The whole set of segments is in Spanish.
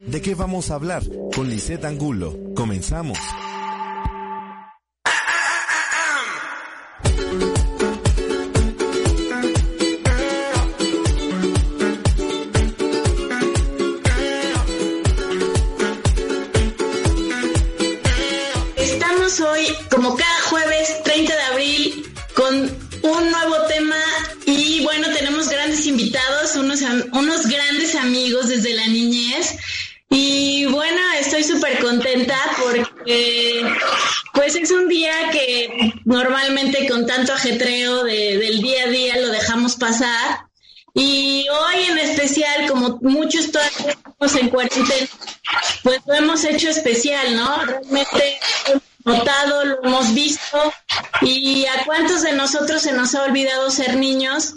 ¿De qué vamos a hablar? Con Lisette Angulo. Comenzamos. Tanto ajetreo de, del día a día lo dejamos pasar. Y hoy en especial, como muchos todavía estamos en cuarentena, pues lo hemos hecho especial, ¿no? Realmente hemos notado, lo hemos visto. ¿Y a cuántos de nosotros se nos ha olvidado ser niños?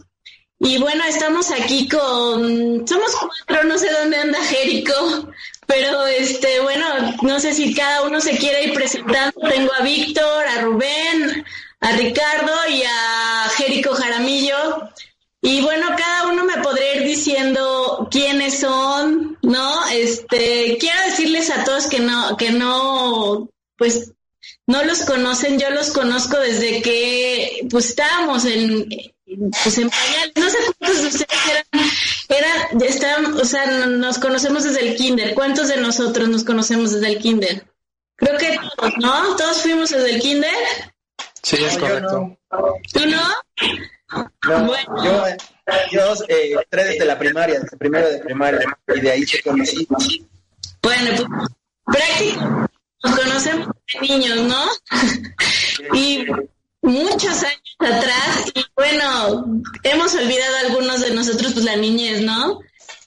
Y bueno, estamos aquí con, somos cuatro, no sé dónde anda Jerico, pero este, bueno, no sé si cada uno se quiere ir presentando. Tengo a Víctor, a Rubén, a Ricardo y a Jerico Jaramillo. Y bueno, cada uno me podría ir diciendo quiénes son, ¿no? Este, quiero decirles a todos que no, que no, pues, no los conocen, yo los conozco desde que, pues, estábamos en, pues en pañales. No sé cuántos de ustedes eran, eran, estaban, o sea, nos conocemos desde el kinder. ¿Cuántos de nosotros nos conocemos desde el kinder? Creo que todos, ¿no? ¿Todos fuimos desde el kinder? Sí, es correcto. ¿Tú no? No, Bueno. yo, yo eh, entré desde la primaria, desde primero de primaria, y de ahí se conocí. Bueno, pues prácticamente nos conocemos de niños, ¿no? y muchos años atrás, y bueno, hemos olvidado algunos de nosotros, pues la niñez, ¿no?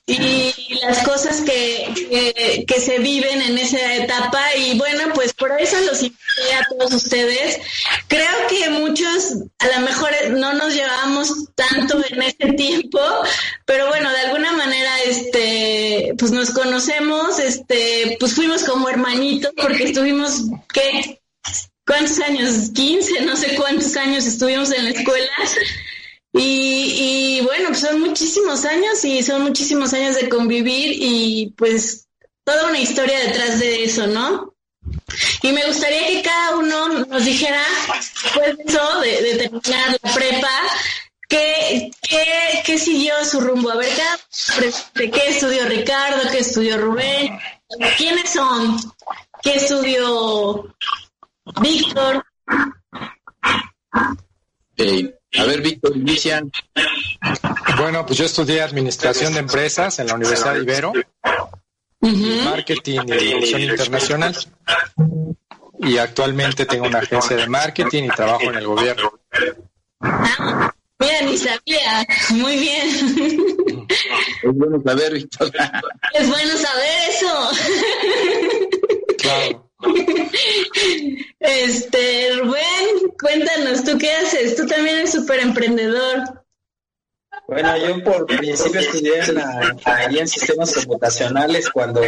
Y las cosas que, que, se viven en esa etapa, y bueno, pues por eso los invité a todos ustedes. Creo que muchos a lo mejor no nos llevamos tanto en ese tiempo, pero bueno, de alguna manera, este, pues nos conocemos, este, pues fuimos como hermanitos porque estuvimos, ¿qué? ¿Cuántos años? 15, no sé cuántos años estuvimos en la escuela. Y, y bueno, pues son muchísimos años y son muchísimos años de convivir y pues toda una historia detrás de eso, ¿no? Y me gustaría que cada uno nos dijera, después de eso, de, de terminar la prepa, ¿qué, qué, qué siguió su rumbo? A ver, de qué estudió Ricardo, qué estudió Rubén, quiénes son, qué estudió Víctor. Eh, a ver, Víctor, inicia. Bueno, pues yo estudié Administración de Empresas en la Universidad de Ibero, Marketing y Dirección Internacional. Y actualmente tengo una agencia de marketing y trabajo en el gobierno. Ah, mira, ni sabía. Muy bien. Es bueno saber, Víctor. Es bueno saber eso. Claro. Este, Rubén, cuéntanos, ¿tú qué haces? Tú también eres súper emprendedor. Bueno, yo por principio estudié en la ingeniería en sistemas computacionales cuando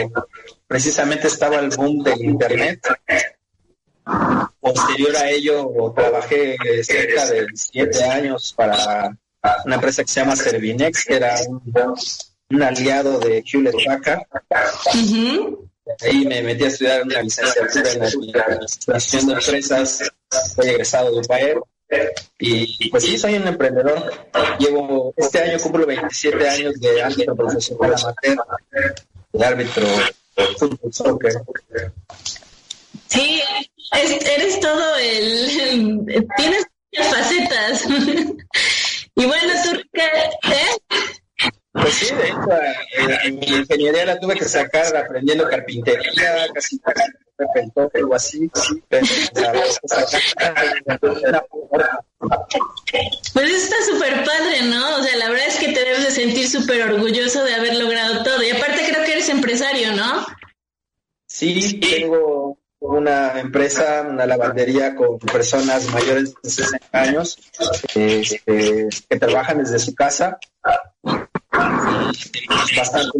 precisamente estaba el boom del Internet. Posterior a ello, trabajé cerca de siete años para una empresa que se llama Servinex, que era un, un aliado de Hewlett Packard. Ahí me metí a estudiar una licenciatura en administración de empresas, soy egresado de UPAER y pues sí, soy un emprendedor. Llevo, este año cumplo 27 años de árbitro profesional amateur, de árbitro fútbol, soccer. Sí, es- eres todo el... tienes muchas facetas. y bueno, tú, ¿eh? Pues sí, de hecho, eh, mi ingeniería la tuve que sacar aprendiendo carpintería, casi casi repentó, algo así, pero la sacar Pues eso está súper padre, ¿no? O sea, la verdad es que te debes de sentir súper orgulloso de haber logrado todo. Y aparte creo que eres empresario, ¿no? Sí, tengo una empresa, una lavandería con personas mayores de 60 años este, que trabajan desde su casa. Bastante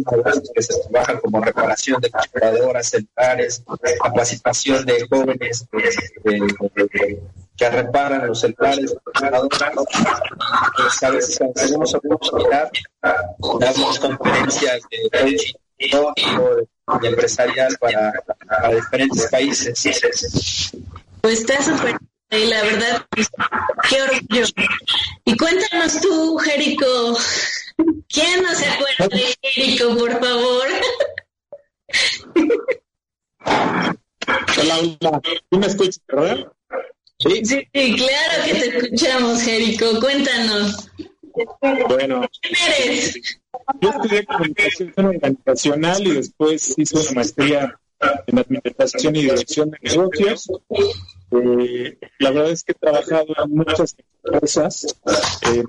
que se trabajan como reparación de computadoras, celulares, capacitación de jóvenes eh, eh, que reparan los celulares, computadoras. Pues a veces tenemos oportunidad, damos conferencias de coaching y empresarial para, para diferentes países. Pues está súper y la verdad, qué orgullo. Y cuéntanos tú, Jerico, ¿quién no se acuerda de Jerico, por favor? Hola, hola. ¿Tú me escuchas, verdad? Sí. sí, claro que te escuchamos, Jerico. Cuéntanos. Bueno. ¿Quién eres? Yo estudié comunicación organizacional y después hice una maestría en administración y dirección de negocios. Eh, la verdad es que he trabajado en muchas empresas eh,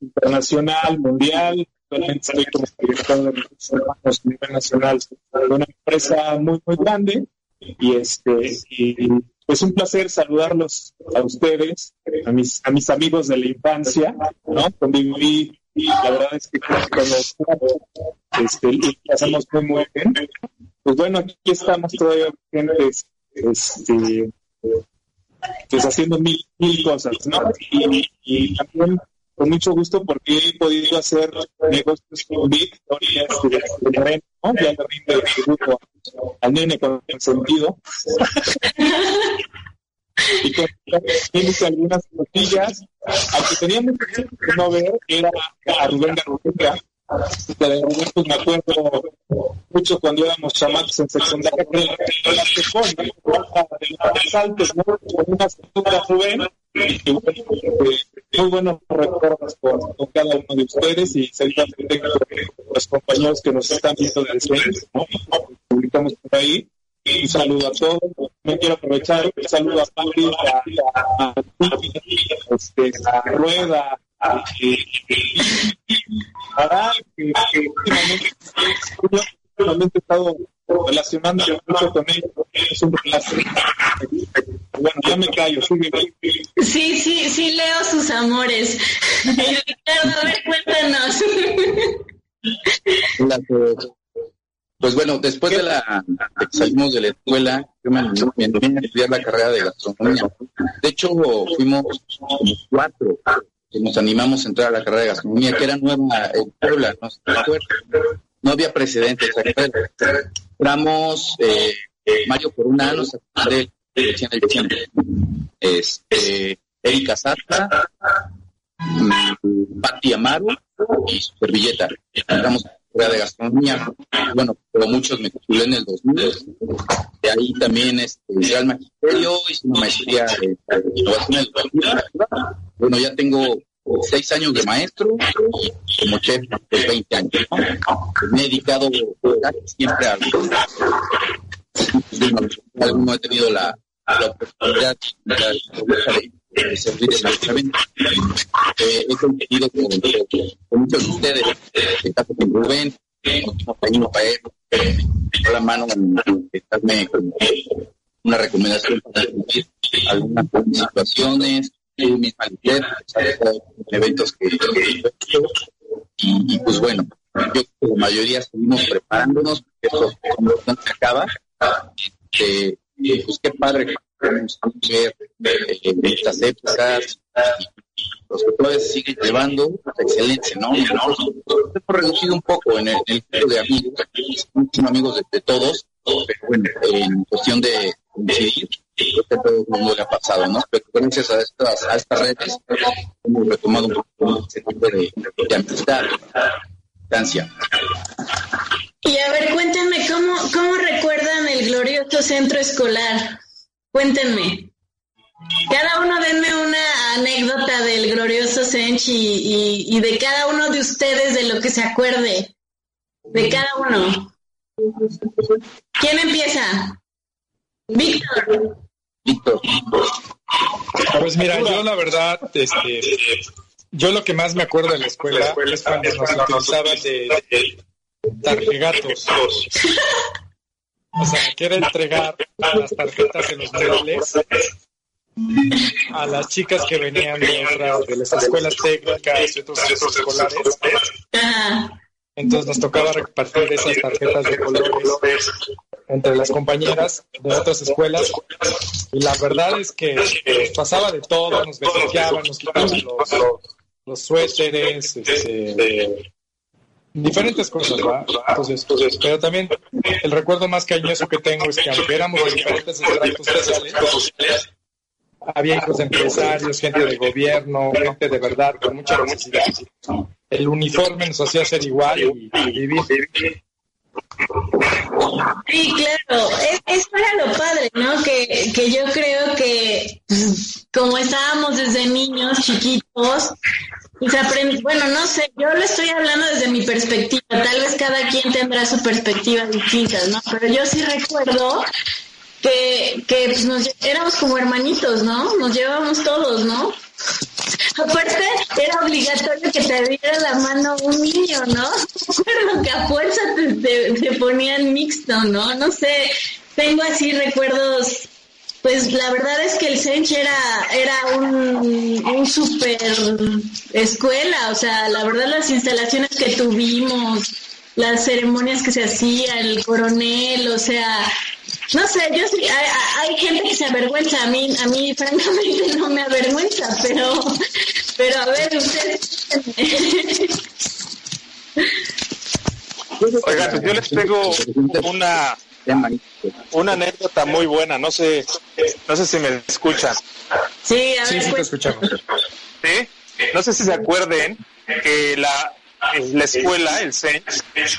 internacional, mundial. Actualmente estoy como director de recursos humanos a nivel nacional de una empresa muy, muy grande. Y este, y pues un placer saludarlos a ustedes, a mis, a mis amigos de la infancia, ¿no? Conviví la verdad es que cuando este, pasamos muy, muy bien. Pues bueno, aquí estamos todavía gente este, pues haciendo mil, mil cosas, ¿no? Y, y, también con mucho gusto porque he podido hacer negocios con Victoria, este, de ¿no? Ya le rinde el tributo al nene con sentido. y con algunas cosillas. Al que tenía mucho que no ver era a Rubén Garruca. De Rubén, pues me acuerdo mucho cuando éramos chamacos en secundaria, que la. Con una segunda Rubén. Y bueno, eh, muy buenos recuerdos con, cada uno de ustedes y seguramente los compañeros que nos están viendo desde ¿no? publicamos por ahí un saludo a todos. Me quiero aprovechar un saludo a Pablo, a, a, este, Rueda, a, que, últimamente, he estado relacionando mucho con ellos. Es un placer. Bueno, ya me callo, sigue. Sí, sí, sí, leo sus amores. Ricardo, a ver. Pues bueno, después de la de que salimos de la escuela, yo me animé a estudiar la carrera de gastronomía. De hecho, fuimos cuatro que nos animamos a entrar a la carrera de gastronomía, que era nueva en Puebla, no sé No había precedentes. Éramos eh, Mario Coruna, nos de este, Erika Sata, mm, Pati Amaro y su servilleta. Entramos de gastronomía. Bueno, pero muchos me titulé en el 2000. De ahí también este, el magisterio, hice una maestría de, innovación educativa. Bueno, ya tengo seis años de maestro como chef de 20 años. Me he dedicado siempre a no he tenido la, la oportunidad de, servir en Eh, he competido con, muchos de ustedes, en caso con Rubén, con Paez, la mano una recomendación para algunas situaciones, mis eventos que, que y, y, pues bueno, yo como la mayoría seguimos preparándonos, esto acaba, este, pues padre estas épocas los sectores siguen llevando excelencia, ¿no? Hemos reducido un poco en el, en el de amigos, son amigos de, de, todos, pero bueno, en cuestión de decidir, creo que todo el mundo le ha pasado, ¿no? Pero gracias a estas, a estas redes hemos retomado un poco ese tipo de, de amistad, distancia. Y a ver, cuéntenme, ¿cómo, ¿cómo recuerdan el glorioso centro escolar? Cuéntenme. Cada uno denme una anécdota del glorioso Senchi y, y, de cada uno de ustedes de lo que se acuerde. De cada uno. ¿Quién empieza? Víctor. Víctor. Pues mira, yo la verdad, este, yo lo que más me acuerdo de la escuela es cuando nos utilizaban de, de tarjegatos. O sea, que era entregar las tarjetas en los murales a las chicas que venían de, de las escuelas técnicas y otros centros escolares. Entonces nos tocaba repartir esas tarjetas de colores entre las compañeras de otras escuelas. Y la verdad es que nos pasaba de todo, nos besuqueaban, nos quitaban los, los suéteres, este, diferentes cosas, ¿verdad? Entonces, entonces, pero también el recuerdo más cariñoso que tengo es que aunque éramos de diferentes estratos sociales, había hijos de empresarios, gente de gobierno, gente de verdad, con mucha necesidad. El uniforme nos hacía ser igual y, vivir. Sí, claro, eso era lo padre, ¿no? Que, que yo creo que pues, como estábamos desde niños chiquitos, pues aprende, bueno, no sé, yo lo estoy hablando desde mi perspectiva, tal vez cada quien tendrá su perspectiva distinta, ¿no? Pero yo sí recuerdo que, que pues nos, éramos como hermanitos, ¿no? Nos llevábamos todos, ¿no? Aparte, era obligatorio que te diera la mano un niño, ¿no? Recuerdo que a fuerza te, te, ponían mixto, ¿no? No sé, tengo así recuerdos pues la verdad es que el Sench era, era un, super escuela, o sea, la verdad las instalaciones que tuvimos, las ceremonias que se hacían, el coronel, o sea, no sé, yo sí, hay, gente que se avergüenza, a mí, a mí francamente no me avergüenza, pero, pero a ver, usted. Oiga, pues yo les tengo una una anécdota muy buena, no sé, no sé si me escuchan. Sí, a ver, sí, te escuchamos. Sí, no sé si se acuerden que la la escuela, el CEN,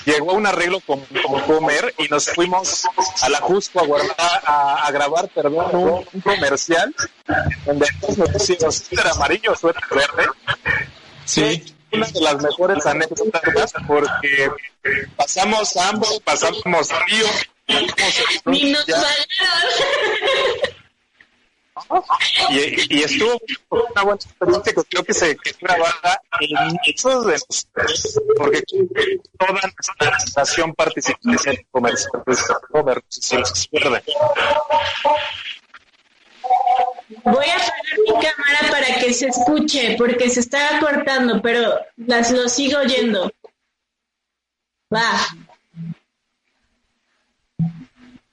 llegó a un arreglo con, Comer y nos fuimos a la Jusco a, guardar, a, grabar perdón, un, comercial donde nos pusimos suéter amarillo, suéter verde. Sí. Una de las mejores anécdotas porque pasamos hambre, pasamos frío, ni nos Y, y, estuvo una buena experiencia que creo que se que grabada en muchos de nosotros, porque toda nuestra estación participa en el comercio, si se pierde. Voy a apagar mi cámara para que se escuche, porque se está cortando, pero las lo sigo oyendo. Va.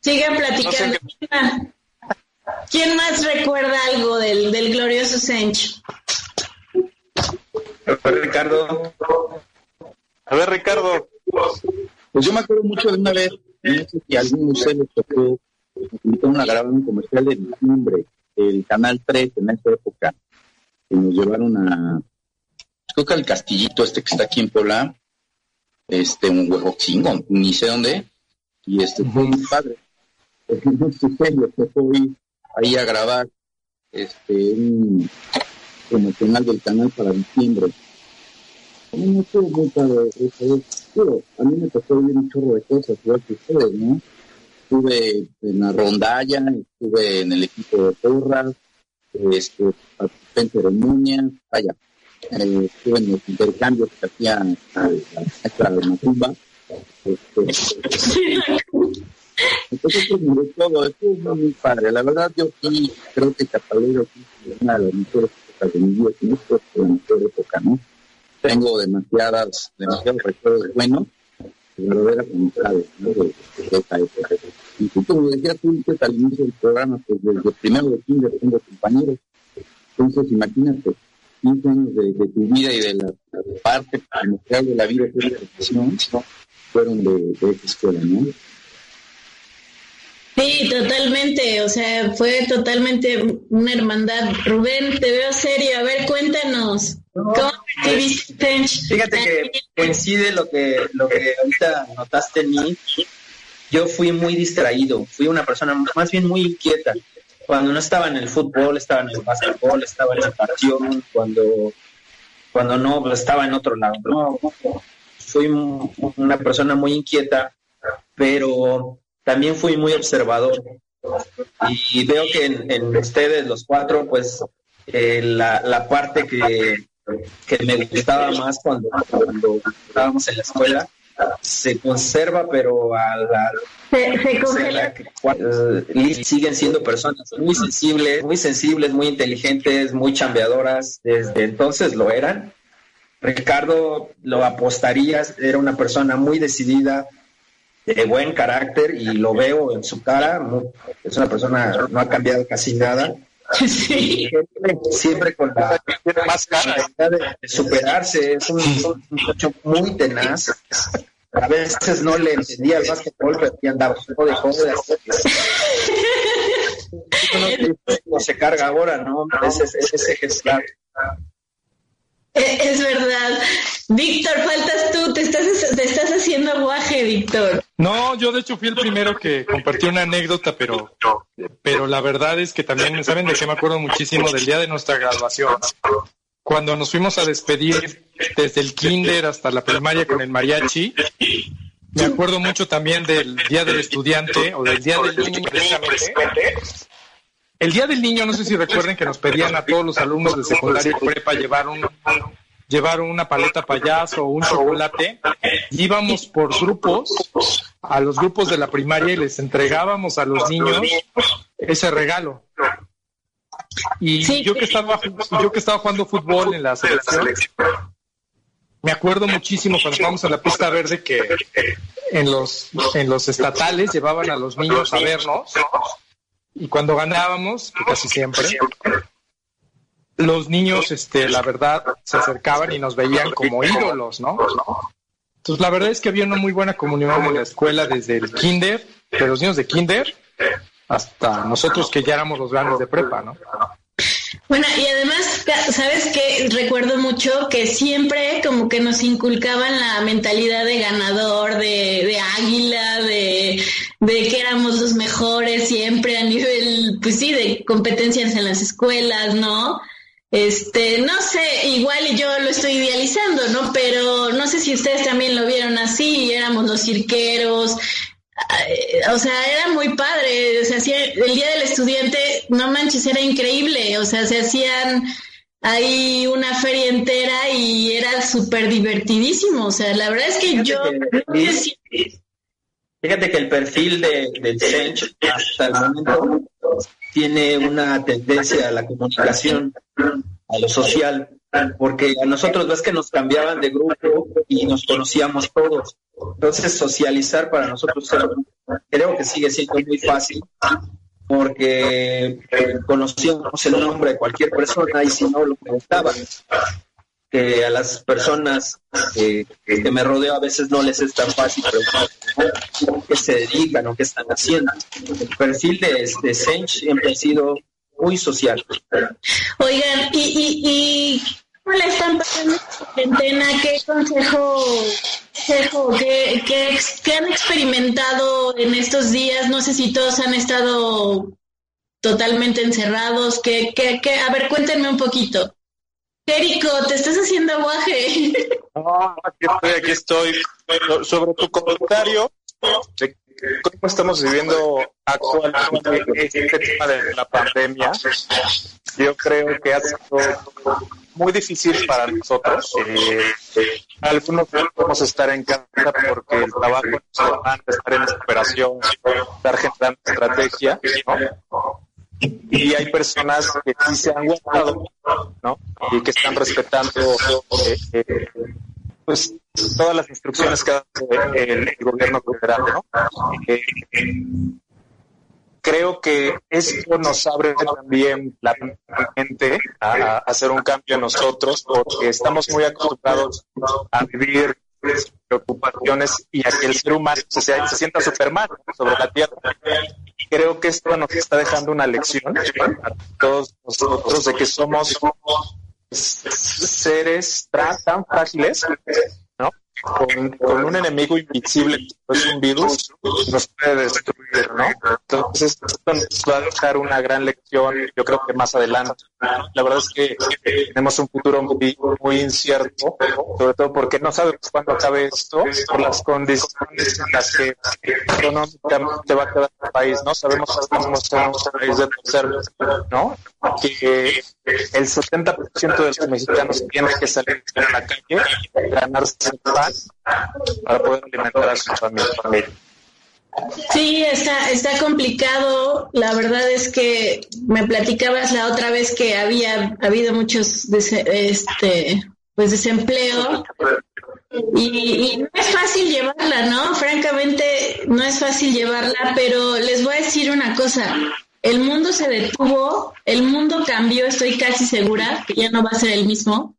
Sigan platicando. ¿Quién más recuerda algo del, del glorioso Sencho? A ver, Ricardo. A ver, Ricardo. Pues yo me acuerdo mucho de una vez, no sé si alguno de ustedes les tocó, invitaron a grabar un comercial de diciembre, el Canal 3 en esa época, que nos llevaron a, creo que al castillito este que está aquí en Puebla, este, un huevo chingo, ni sé dónde, y este fue muy padre no serio que ahí a grabar este un promocional del canal para diciembre. A mí eso. a mí me tocó vivir un chorro de cosas, igual que ustedes, ¿no? Estuve en la rondalla, estuve en el equipo de porras, este, participé en ceremonias, vaya, eh, estuve en los intercambios que hacía la maestra de Macumba. Este, entonces, pues, todo, esto es muy padre. La verdad, yo sí creo que Catalero es una de las mejores no es la mejor época, ¿no? Tengo demasiadas, demasiados recuerdos buenos, verdaderas amistades, ¿no? De, esa época. Y como decía tú al inicio del programa, pues desde primero de kinder tengo compañeros. Entonces, imagínate, 15 años de, de, tu vida y de la, parte primordial de la vida la profesión fueron de, de esa escuela, ¿no? Sí, totalmente, o sea, fue totalmente una hermandad. Rubén, te veo serio, a ver, cuéntanos. ¿Cómo viviste? Fíjate que coincide lo que, lo que ahorita notaste en mí. Yo fui muy distraído, fui una persona más bien muy inquieta. Cuando no estaba en el fútbol, estaba en el básquetbol, estaba en la pasión, cuando, cuando no, pues, estaba en otro lado. No, fui una persona muy inquieta, pero también fui muy observador y veo que en, ustedes, los cuatro, pues eh, la, la, parte que, que, me gustaba más cuando, cuando estábamos en la escuela se conserva, pero a la, se, congela. Eh, siguen siendo personas muy sensibles, muy sensibles, muy inteligentes, muy chambeadoras. Desde entonces lo eran. Ricardo lo apostarías, era una persona muy decidida, de buen carácter y lo veo en su cara, es una persona, no ha cambiado casi nada. Sí. Siempre con la más cara. de superarse, es un, un muchacho muy tenaz. A veces no le entendía el básquetbol, pero ya andaba de joder. No se carga ahora, ¿no? Ejemplar. Eh, Es verdad. Víctor, faltas tú, te estás, te estás haciendo aguaje, Víctor. No, yo de hecho fui el primero que compartí una anécdota, pero, pero la verdad es que también, ¿saben de qué me acuerdo muchísimo? Del día de nuestra graduación. Cuando nos fuimos a despedir desde el kinder hasta la primaria con el mariachi, me acuerdo mucho también del día del estudiante o del día del niño precisamente. El día del niño, no sé si recuerden que nos pedían a todos los alumnos de secundaria y prepa llevar un llevar una paleta payaso o un chocolate. Íbamos por grupos a los grupos de la primaria y les entregábamos a los niños ese regalo. Y Sí. yo que estaba yo que estaba jugando fútbol en la selección, me acuerdo muchísimo cuando estábamos en la pista verde que en los en los estatales llevaban a los niños a vernos y cuando ganábamos, que casi siempre, los niños, este, la verdad, se acercaban y nos veían como ídolos, ¿no? Entonces, la verdad es que había una muy buena comunión en la escuela desde el kinder, de los niños de kinder, hasta nosotros que ya éramos los grandes de prepa, ¿no? Bueno, y además, ¿sabes qué? Recuerdo mucho que siempre como que nos inculcaban la mentalidad de ganador, de, de águila, de, de que éramos los mejores siempre a nivel, pues sí, de competencias en las escuelas, ¿no? Este, no sé, igual yo lo estoy idealizando, ¿no? Pero no sé si ustedes también lo vieron así, éramos los cirqueros, o sea, era muy padre, o sea, hacía- el día del estudiante, no manches, era increíble, o sea, se hacían ahí una feria entera y era súper divertidísimo, o sea, la verdad es que Fíjate yo que- no sé si- Fíjate que el perfil de, del Sench hasta el momento tiene una tendencia a la comunicación, a lo social, porque a nosotros ves que nos cambiaban de grupo y nos conocíamos todos. Entonces socializar para nosotros creo que sigue siendo muy fácil porque eh, conocíamos el nombre de cualquier persona y si no lo preguntaban que a las personas eh, que me rodeo a veces no les es tan fácil preguntar qué se dedican o qué están haciendo. El perfil de, de Sench siempre ha sido muy social. Oigan, y, y, y ¿cómo la están pasando esta cuarentena? ¿Qué consejo, consejo qué, qué, qué han experimentado en estos días? No sé si todos han estado totalmente encerrados. ¿Qué, qué, qué? A ver, cuéntenme un poquito. Érico, te estás haciendo aguaje. Aquí estoy, aquí estoy. So- Sobre tu comentario cómo estamos viviendo actualmente este tema de la pandemia, yo creo que ha sido muy difícil para nosotros. Eh, algunos podemos estar en casa porque el trabajo nos demanda estar en operación, estar generando estrategia, ¿no? y hay personas que sí se han guardado, ¿no? Y que están respetando eh, eh, pues todas las instrucciones que da el, gobierno federal, ¿no? Eh, creo que esto nos abre también la mente a, hacer un cambio en nosotros porque estamos muy acostumbrados a vivir preocupaciones y a que el ser humano se, se, sienta Superman sobre la tierra. Creo que esto nos está dejando una lección a todos nosotros de que somos seres tan, frágiles. Con, un enemigo invisible, es un virus, nos puede destruir, ¿no? Entonces, esto nos va a dejar una gran lección, yo creo que más adelante. La verdad es que tenemos un futuro muy, muy incierto, sobre todo porque no sabemos cuándo acabe esto, por las condiciones en las que económicamente va a quedar el país, ¿no? Sabemos que estamos en un país de tercer, ¿no? Que el 70% de los mexicanos tienen que salir a la calle, ganarse el pan para poder alimentar a su familia. Sí, está, está complicado. La verdad es que me platicabas la otra vez que había habido muchos este pues desempleo y, no es fácil llevarla, ¿no? Francamente, no es fácil llevarla, pero les voy a decir una cosa. el mundo se detuvo, el mundo cambió, estoy casi segura que ya no va a ser el mismo.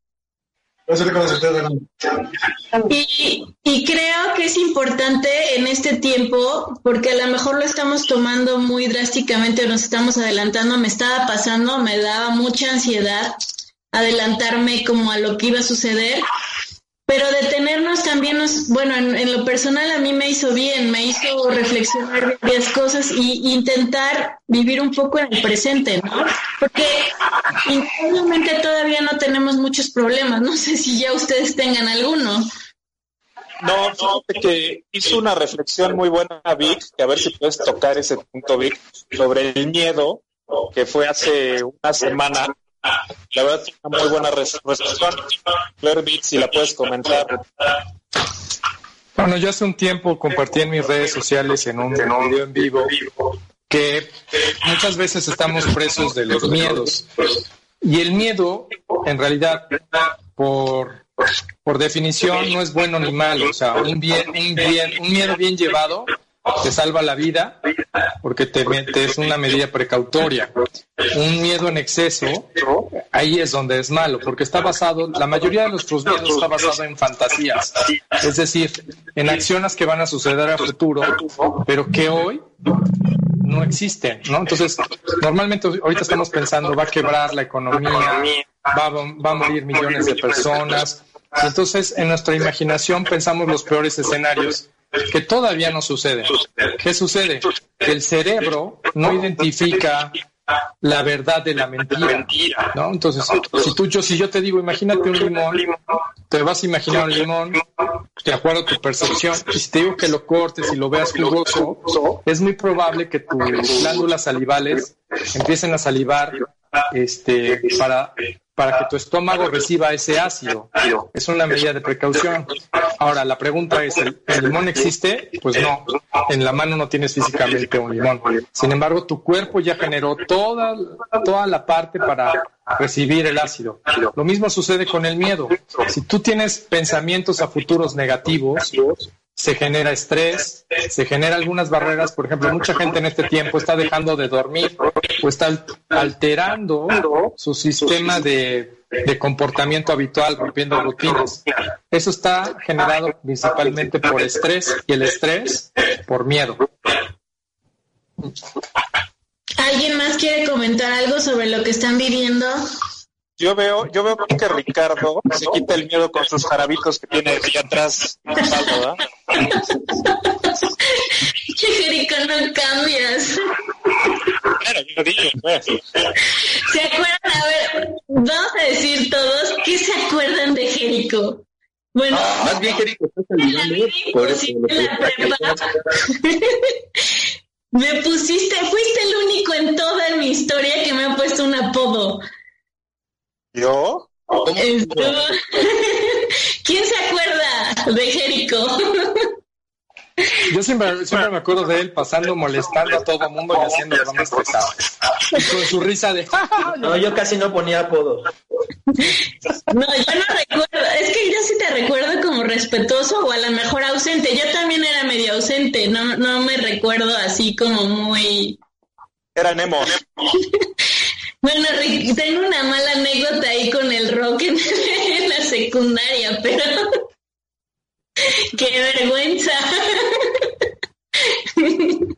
Y, creo que es importante en este tiempo, porque a lo mejor lo estamos tomando muy drásticamente, nos estamos adelantando, me estaba pasando, me daba mucha ansiedad adelantarme como a lo que iba a suceder pero detenernos también nos, bueno, en, lo personal a mí me hizo bien, me hizo reflexionar varias cosas y, intentar vivir un poco en el presente, ¿no? Porque increíblemente todavía no tenemos muchos problemas, no sé si ya ustedes tengan alguno. No, fíjate que hizo una reflexión muy buena Vic, que a ver si puedes tocar ese punto Vic, sobre el miedo, que fue hace una semana la verdad, una muy buena respuesta. Claire si la puedes comentar. Bueno, yo hace un tiempo compartí en mis redes sociales en un video en vivo que muchas veces estamos presos de los miedos. Y el miedo, en realidad, por, por definición, no es bueno ni malo. O sea, un, bien, un, bien, un miedo bien llevado te salva la vida porque te, es una medida precautoria. Un miedo en exceso, ahí es donde es malo, porque está basado, la mayoría de nuestros miedos está basado en fantasías, es decir, en acciones que van a suceder a futuro, pero que hoy no existen, ¿no? Entonces, normalmente ahorita estamos pensando, va a quebrar la economía, va, va a morir millones de personas. Entonces, en nuestra imaginación pensamos los peores escenarios que todavía no sucede. ¿Qué sucede? Que el cerebro no identifica la verdad de la mentira, ¿no? Entonces, si tú, yo, si yo te digo, imagínate un limón, te vas a imaginar un limón de acuerdo a tu percepción, y si te digo que lo cortes y lo veas jugoso, es muy probable que tus glándulas salivales empiecen a salivar este, para para que tu estómago reciba ese ácido. Es una medida de precaución. Ahora, la pregunta es, ¿el, limón existe? Pues no, en la mano no tienes físicamente un limón. Sin embargo, tu cuerpo ya generó toda, toda la parte para recibir el ácido. Lo mismo sucede con el miedo. Si tú tienes pensamientos a futuros negativos, se genera estrés, se genera algunas barreras, por ejemplo, mucha gente en este tiempo está dejando de dormir o está alterando su sistema de, comportamiento habitual, rompiendo rutinas. Eso está generado principalmente por estrés y el estrés por miedo. ¿Alguien más quiere comentar algo sobre lo que están viviendo? Yo veo, yo veo que Ricardo se quita el miedo con sus jarabitos que tiene allá atrás. ¿verdad? Que Jerico no cambias. Claro, yo digo, pues. ¿Se acuerdan? A ver, vamos a decir todos, ¿qué se acuerdan de Jerico? Bueno, ah, más bien Jerico está saliendo por eso. Me pusiste, fuiste el único en toda mi historia que me ha puesto un apodo. ¿Yo? ¿Quién se acuerda de Jerico? Yo siempre, siempre, me acuerdo de él pasando, molestando a todo el mundo y haciendo bromas pesadas. con su risa de... no, yo casi no ponía apodo. No, yo no recuerdo. Es que yo sí te recuerdo como respetuoso o a lo mejor ausente. Yo también era medio ausente. No, no me recuerdo así como muy... Era Nemo. Bueno, Rick, tengo una mala anécdota ahí con el rock en, la secundaria, pero qué vergüenza.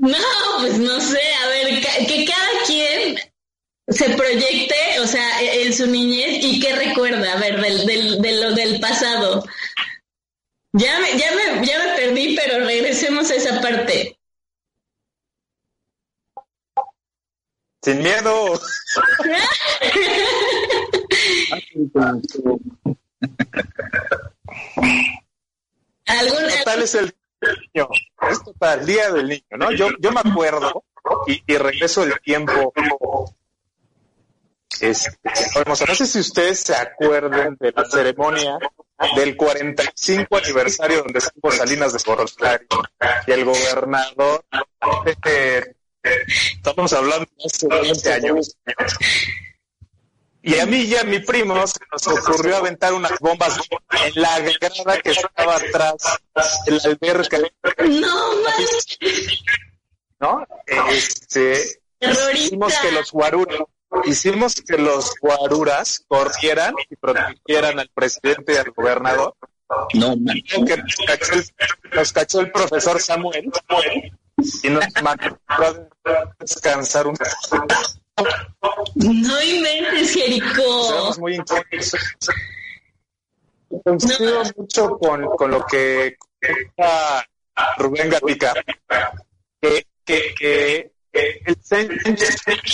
No, pues no sé, a ver, que cada quien se proyecte, o sea, en su niñez y qué recuerda, a ver, del, del, de lo del pasado. Ya me, ya me, ya me perdí, pero regresemos a esa parte. Sin miedo. total es el niño, es total, día del niño, ¿no? Yo, yo me acuerdo y, y regreso el tiempo. Este, no sé si ustedes se acuerdan de la ceremonia del 45 aniversario donde estuvo Salinas de Gorrotari y el gobernador eh, Estamos hablando de hace 20 años. Y a mí y a mi primo se nos ocurrió aventar unas bombas en la grada que estaba atrás de la alberca. No, ¿no? Este, hicimos que los guaruras, hicimos que los guaruras corrieran y protegieran al presidente y al gobernador. No, man. Que nos cachó el, nos cachó el profesor Samuel y nos mandó a descansar un No inventes, Jerico. Éramos muy inquietos. Coincido mucho con, con lo que comenta Rubén Gatica, que, que, que el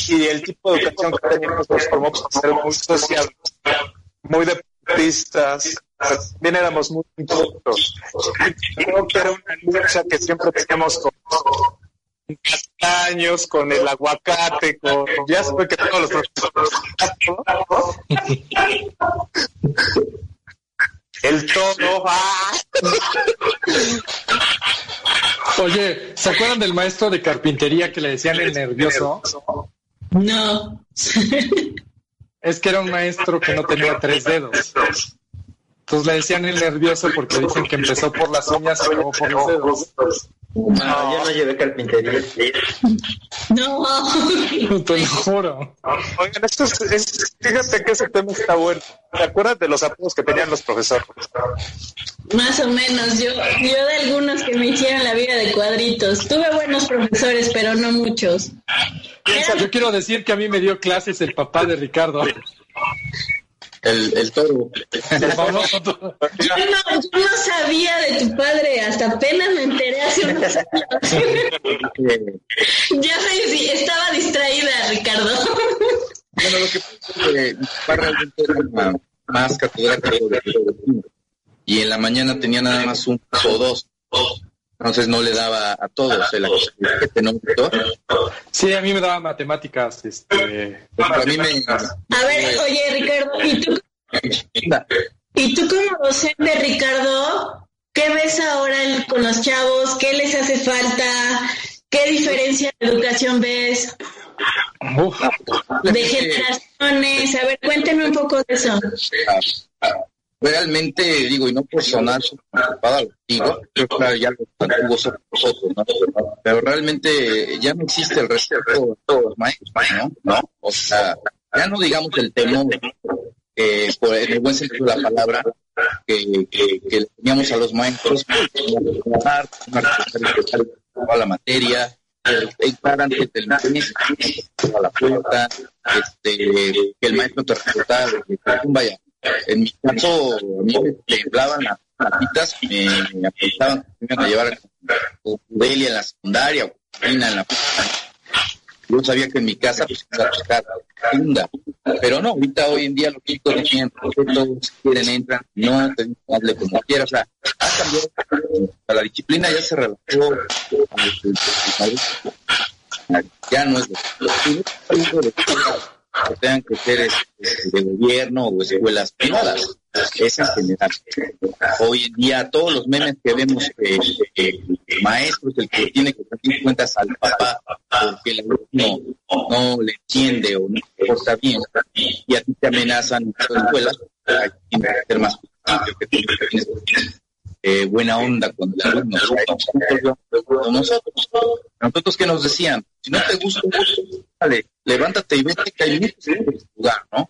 y el tipo de educación que teníamos nos formó para ser muy sociables, muy deportistas, pero también éramos muy inquietos. Creo que era una lucha que siempre teníamos con castaños, con el aguacate, con ya sabe que todos los el todo ¡ah! Oye, ¿se acuerdan del maestro de carpintería que le decían el nervioso? No. Es que era un maestro que no tenía tres dedos. Entonces le decían el nervioso porque dicen que empezó por las uñas y acabó por los dedos. No, yo no llevé carpintería. No. Te lo juro. Oigan, esto es, es- fíjate que ese tema está bueno. ¿Te acuerdas de los apodos que tenían los profesores? Más o menos. Yo, yo de algunos que me hicieron la vida de cuadritos. Tuve buenos profesores, pero no muchos. Yo quiero decir que a mí me dio clases el papá de Ricardo. El, el toro. El famoso- Yo no, yo no sabía de tu padre, hasta apenas me enteré hace unos años. Ya sé, estaba distraída, Ricardo. Bueno, lo que pasa es que mi papá realmente era más catedrático de y en la mañana tenía nada más un o dos. Entonces no le daba a todos el ¿no? Sí, a mí me daba matemáticas. Este, A mí me... A ver, oye, Ricardo, ¿y tú, y tú como docente, Ricardo, qué ves ahora con los chavos? ¿Qué les hace falta? ¿Qué diferencia de educación ves? uf, De generaciones. A ver, cuénteme un poco de eso. Realmente, digo, y no por sonar preocupada, lo digo, que ya somos nosotros, ¿no? Pero realmente ya no existe el respeto de todos los maestros, ¿no? ¿no? O sea, ya no digamos el temor, eh, por, en el buen sentido de la palabra, que, que, que teníamos a los maestros, toda la materia, estar antes del maestro, a la puerta, este, que el maestro te respetara, vaya, en mi caso, a mí me temblaban las patitas, me, me apuntaban que me iban a llevar con Delia en la secundaria o Cristina en la yo sabía que en mi casa pues iba a pero no, ahorita hoy en día los chicos no tienen si quieren entran, no, hazle como quieras, o sea, ha cambiado, la disciplina ya se relajó, ya no es lo que que tengan que ser este, de gobierno o escuelas privadas. Es en general. Hoy en día todos los memes que vemos eh, eh, el que tiene que rendir cuentas al papá porque el alumno no le entiende o no se porta bien y a ti te amenazan en las escuelas hay que ser más que tienes eh, buena onda con el alumno. O sea, con nosotros. Nosotros que nos decían, si no te gusta, dale, levántate y vete que hay lugar, ¿no?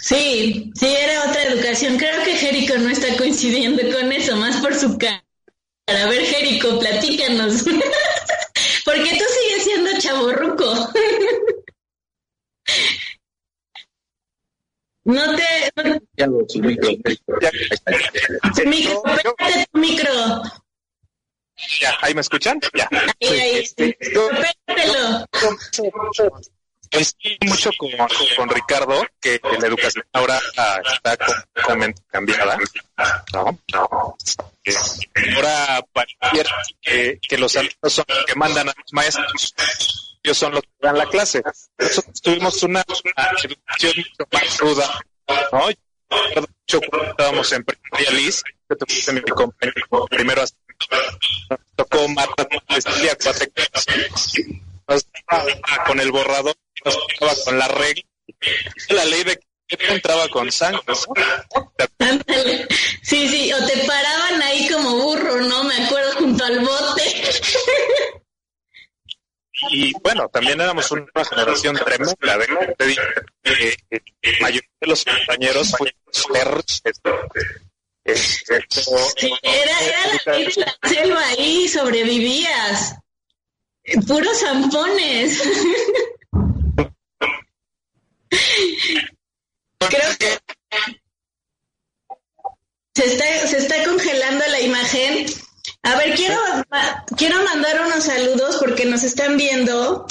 Sí, sí, era otra educación. Creo que Jerico no está coincidiendo con eso, más por su cara. A ver, Jerico, platícanos. Porque tú sigues siendo chaborruco. No te... no- Ya tu micro, tu micro. Ya, ¿ahí me escuchan? Ya. Ahí, ahí. Este, yo- mucho con, con Ricardo que la educación ahora ah, está completamente cambiada. ¿no? Eh, ahora pareciera que, que los alumnos son los que mandan a los maestros. Ellos son los que dan la clase. Nosotros tuvimos una, educación mucho más ruda. ¿no? Yo mucho estábamos en primaria Liz, que tuviste mi compañero primero hasta nos tocó matar. Nos con el borrador, nos daba con la regla. La ley de que entraba con sangre. ¿no? Ándale. Sí, sí, o te paraban ahí como burro, ¿no? Me acuerdo junto al bote. y, bueno, también éramos una generación tremenda, de, te digo, eh, eh, mayoría de los compañeros fue Sí, era, era la, selva ahí, sobrevivías. Puros zampones. Creo que se está, se está congelando la imagen. A ver, quiero, quiero mandar unos saludos porque nos están viendo.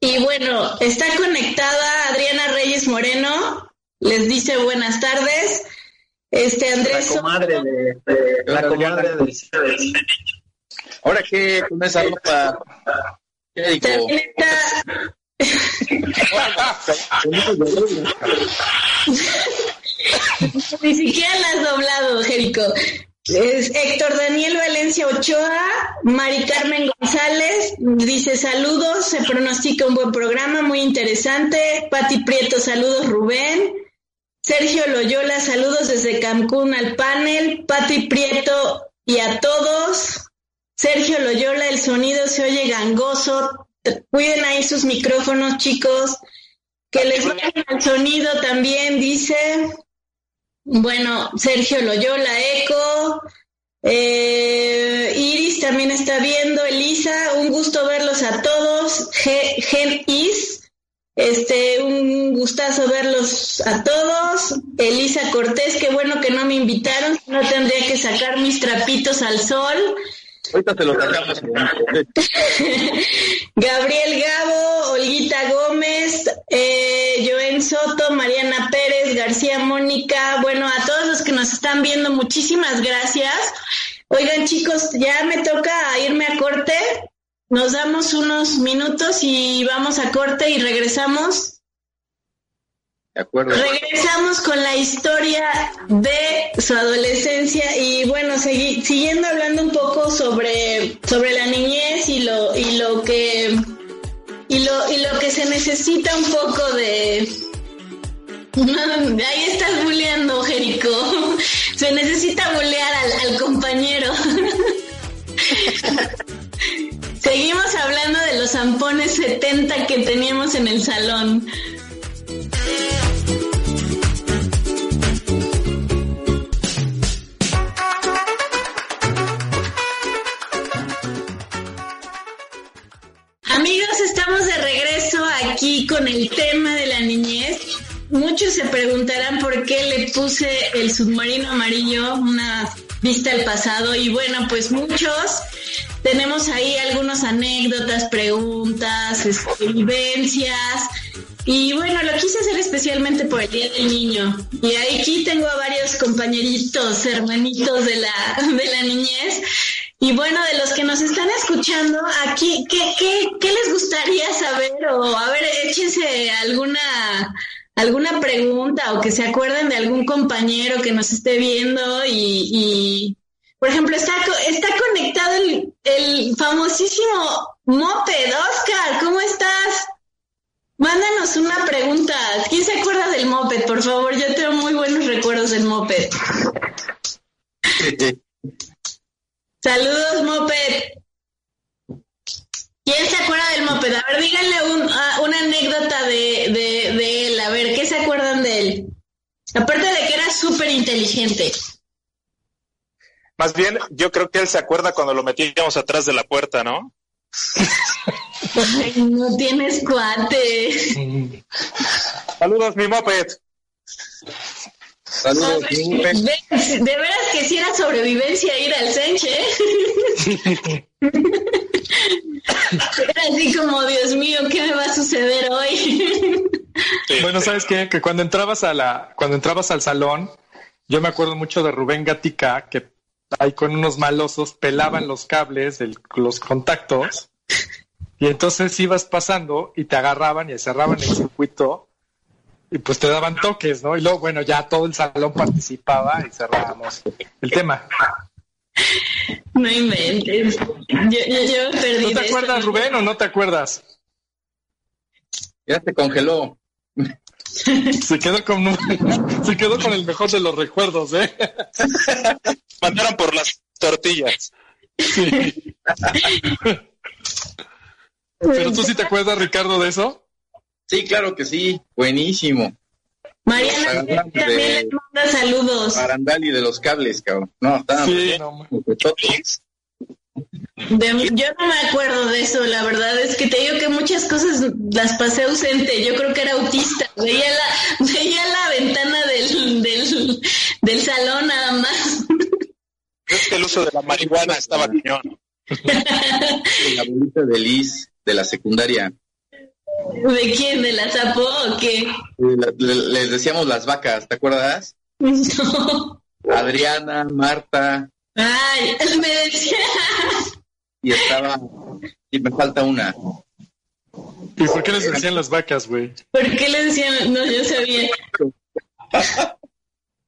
Y bueno, está conectada Adriana Reyes Moreno. Les dice buenas tardes. Este Andrés. La comadre de, de la comadre de, Ahora que con esa ropa. ¿Qué También está. Ni siquiera la has doblado, Jerico. Es Héctor Daniel Valencia Ochoa, Mari Carmen González, dice saludos, se pronostica un buen programa, muy interesante. Pati Prieto, saludos Rubén. Sergio Loyola, saludos desde Cancún al panel. Pati Prieto y a todos. Sergio Loyola, el sonido se oye gangoso. Cuiden ahí sus micrófonos, chicos. Que les vayan al sonido también, dice. Bueno, Sergio Loyola, Eco. Eh, Iris también está viendo. Elisa, un gusto verlos a todos. Gen Is. Este, un gustazo verlos a todos. Elisa Cortés, qué bueno que no me invitaron, no tendría que sacar mis trapitos al sol. Ahorita te lo sacamos. Gabriel Gabo, Olguita Gómez, eh, Soto, Mariana Pérez, García Mónica. Bueno, a todos los que nos están viendo, muchísimas gracias. Oigan, chicos, ya me toca irme a corte. Nos damos unos minutos y vamos a corte y regresamos. De acuerdo. Regresamos con la historia de su adolescencia y bueno, segui siguiendo hablando un poco sobre, sobre la niñez y lo, y lo que y lo, y lo que se necesita un poco de ahí estás bulleando, Jerico. Se necesita bullear al, al compañero. Seguimos hablando de los zampones 70 que teníamos en el salón. Estamos de regreso aquí con el tema de la niñez. Muchos se preguntarán por qué le puse el submarino amarillo, una vista al pasado. Y bueno, pues muchos tenemos ahí algunas anécdotas, preguntas, este, vivencias. Y bueno, lo quise hacer especialmente por el Día del Niño. Y aquí tengo a varios compañeritos, hermanitos de la, de la niñez. Y bueno, de los que nos están escuchando, aquí, ¿qué, qué, qué les gustaría saber? O a ver, échense alguna, alguna pregunta o que se acuerden de algún compañero que nos esté viendo y, por ejemplo, está, está conectado el, el famosísimo Moped. Oscar, ¿cómo estás? Mándanos una pregunta. ¿Quién se acuerda del Moped? Por favor, yo tengo muy buenos recuerdos del Moped. Saludos, Moped. ¿Quién se acuerda del Moped? A ver, díganle un, una anécdota de, de, de él. A ver, ¿qué se acuerdan de él? Aparte de que era súper inteligente. Más bien, yo creo que él se acuerda cuando lo metíamos atrás de la puerta, ¿no? Ay, no tienes cuate. Saludos, mi moped. Saludos. Ver, de, de veras que si era sobrevivencia ir al Senche. Era así como, Dios mío, ¿qué me va a suceder hoy? Sí. Bueno, ¿sabes qué? Que cuando entrabas a la, cuando entrabas al salón, yo me acuerdo mucho de Rubén Gatica, que ahí con unos malosos pelaban los cables, el, los contactos, y entonces ibas pasando y te agarraban y cerraban el circuito y pues te daban toques, ¿no? Y luego, bueno, ya todo el salón participaba y cerrábamos el tema. No inventes. Yo, yo, yo perdí. ¿No te acuerdas, esto. Rubén, o no te acuerdas? Ya se congeló. Se quedó con se quedó con el mejor de los recuerdos, ¿eh? Mandaron por las tortillas. Sí. Pero tú sí te acuerdas, Ricardo, de eso. Sí, claro que sí. Buenísimo. Mariana también les manda saludos. Barandal y de los cables, cabrón. No, estaban Sí, De- yo no me acuerdo de eso, la verdad es que te digo que muchas cosas las pasé ausente. Yo creo que era autista. Veía la, veía la ventana del, del, del salón nada más. Es que el uso de la marihuana estaba cañón. la bolita de Liz de la secundaria. ¿De quién? ¿De la Zapo o qué? Eh, le- Les decíamos las vacas, ¿te acuerdas? No. Adriana, Marta, Ay, me decía. y estaba. Y me falta una. ¿Y por qué les decían las vacas, güey? ¿Por qué le decían? No, yo sabía.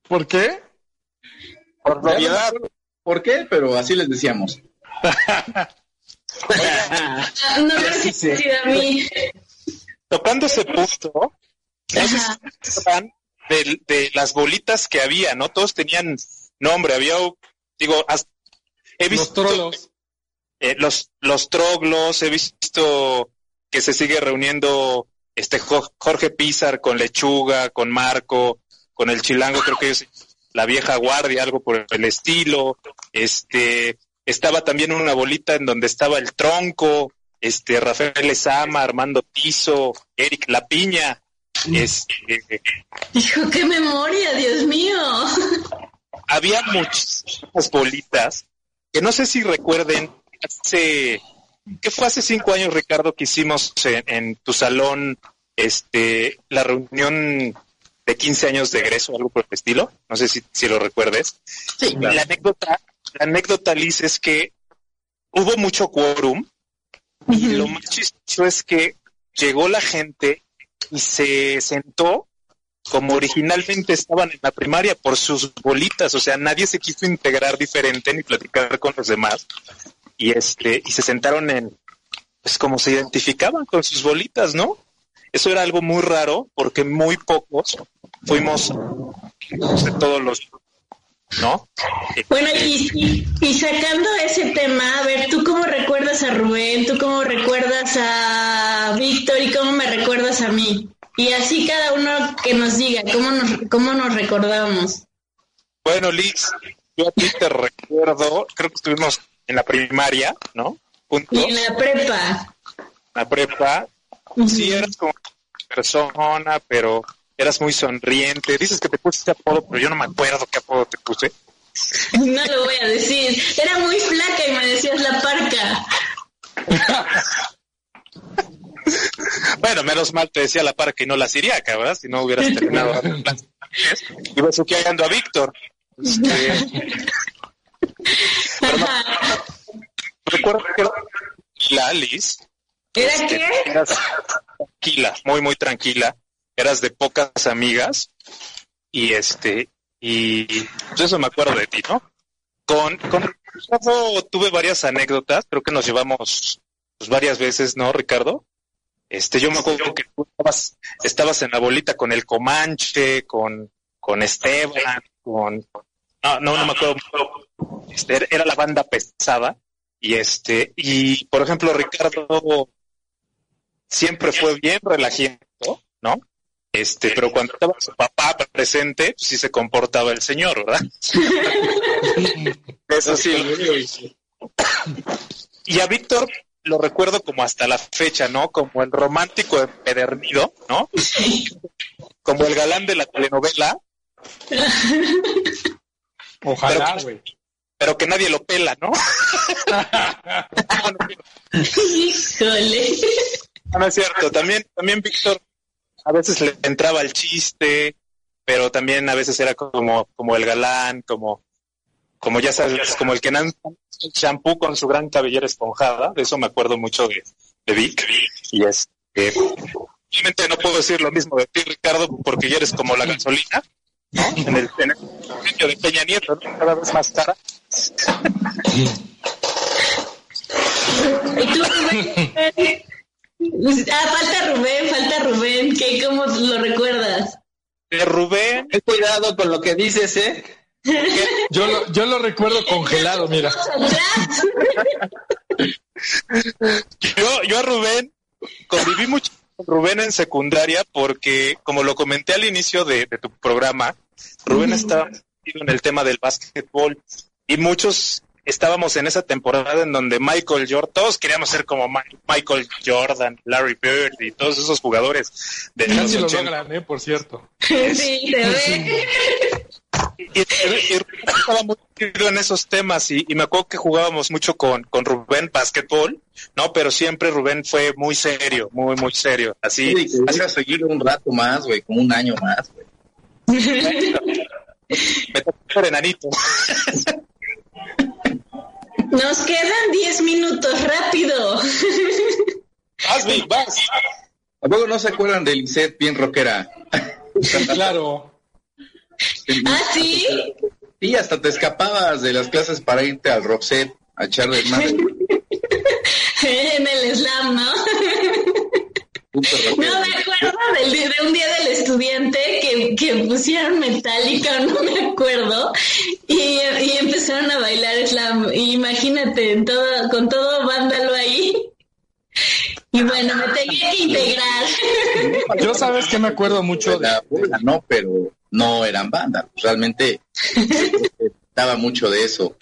¿Por qué? Por novedad. ¿Por qué? Pero así les decíamos. Ah, No que haya sido a mí. Tocando ese punto, de, de las bolitas que había, ¿no? Todos tenían nombre, había, digo, has- he Los visto trolos. eh, los, los troglos, he visto que se sigue reuniendo este Jo- Jorge Pizar con Lechuga, con Marco, con el Chilango, creo que es la vieja guardia, algo por el estilo. Este, estaba también una bolita en donde estaba el tronco, este, Rafael Ezama, Armando Tizo, Eric La Piña, este, Hijo, qué memoria, Dios mío. había muchas bolitas que no sé si recuerden hace que fue hace cinco años Ricardo que hicimos en, en tu salón este la reunión de 15 años de egreso algo por el estilo no sé si, si lo recuerdes. Sí, la anécdota la anécdota Liz es que hubo mucho quórum y lo más chistoso es que llegó la gente y se sentó como originalmente estaban en la primaria por sus bolitas, o sea, nadie se quiso integrar diferente ni platicar con los demás. Y este, y se sentaron en, pues como se identificaban con sus bolitas, ¿no? Eso era algo muy raro porque muy pocos fuimos de todos los, ¿no? Bueno, y, y sacando ese tema, a ver, ¿tú cómo recuerdas a Rubén? ¿Tú cómo recuerdas a Víctor? ¿Y cómo me recuerdas a mí? Y así cada uno que nos diga, ¿cómo nos, cómo nos recordamos? Bueno, Liz, yo a ti te recuerdo, creo que estuvimos en la primaria, ¿no? Juntos, Y en la prepa. la prepa, sí eras como persona, pero eras muy sonriente. Dices que te pusiste apodo, pero yo no me acuerdo qué apodo te puse. No lo voy a decir. Era muy flaca y me decías la parca. Bueno, menos mal te decía la para que no la siriaca, ¿verdad? Si no hubieras terminado. Iba suqueando a Víctor. Este, recuerdo que era la Liz. ¿Era este, qué? Eras tranquila, muy, muy tranquila. Eras de pocas amigas. Y este, y pues eso me acuerdo de ti, ¿no? Con, Ricardo tuve varias anécdotas, creo que nos llevamos pues, varias veces, ¿no, Ricardo? Este, yo me acuerdo que tú estabas, estabas en la bolita con el Comanche, con, con Esteban, con, no, no, no me acuerdo, este, era la banda pesada, y este, y por ejemplo, Ricardo siempre fue bien relajado, ¿no? Este, pero cuando estaba su papá presente, pues sí se comportaba el señor, ¿verdad? Eso sí. Y a Víctor lo recuerdo como hasta la fecha, ¿no? Como el romántico empedernido, ¿no? Como el galán de la telenovela, Ojalá, Pero- güey. pero que nadie lo pela, ¿no? Híjole. No, no es cierto. También, también Víctor a veces le entraba el chiste, pero también a veces era como, como el galán, como, como ya sabes, como el que lanza el champú con su gran cabellera esponjada. De eso me acuerdo mucho de, de Vic. Y es que obviamente no puedo decir lo mismo de ti, Ricardo, porque ya eres como la gasolina, ¿no? En el, en el de Peña Nieto, ¿no? Cada vez más cara. ¿Y tú? Ah, falta Rubén, falta Rubén. ¿Qué, ¿Cómo lo recuerdas? De Rubén, Ten cuidado con lo que dices, ¿eh? Yo lo, yo lo recuerdo congelado, mira. Yo, yo a Rubén conviví mucho con Rubén en secundaria porque, como lo comenté al inicio de, de tu programa, Rubén estaba metido en el tema del básquetbol y muchos estábamos en esa temporada en donde Michael Jordan, todos queríamos ser como Ma- Michael Jordan, Larry Bird y todos esos jugadores de los lo 80. logran, ¿eh? Por cierto. Sí, se ve. y, y- estaba muy en esos temas y, y me acuerdo que jugábamos mucho con, con Rubén básquetbol, ¿no? Pero siempre Rubén fue muy serio, muy, muy serio. Así, Sí, que vas a seguir un rato más, güey, como un año más, güey. me tocó enanito. Nos quedan 10 minutos, rápido. Vic, vas. ¿A poco no se acuerdan de Lisette bien rockera? Claro. ¿Ah, sí? Sí, hasta te escapabas de las clases para irte al Roxette a echar desmadre. En el slam, ¿no? No me acuerdo del, de un día del estudiante que, que pusieron Metallica, no me acuerdo, y, y empezaron a bailar slam. Y imagínate, en todo, con todo vándalo ahí. Y bueno, me tenía que integrar. Yo sabes que me acuerdo mucho de, la bola, no, pero no eran bandas. Realmente estaba mucho de eso.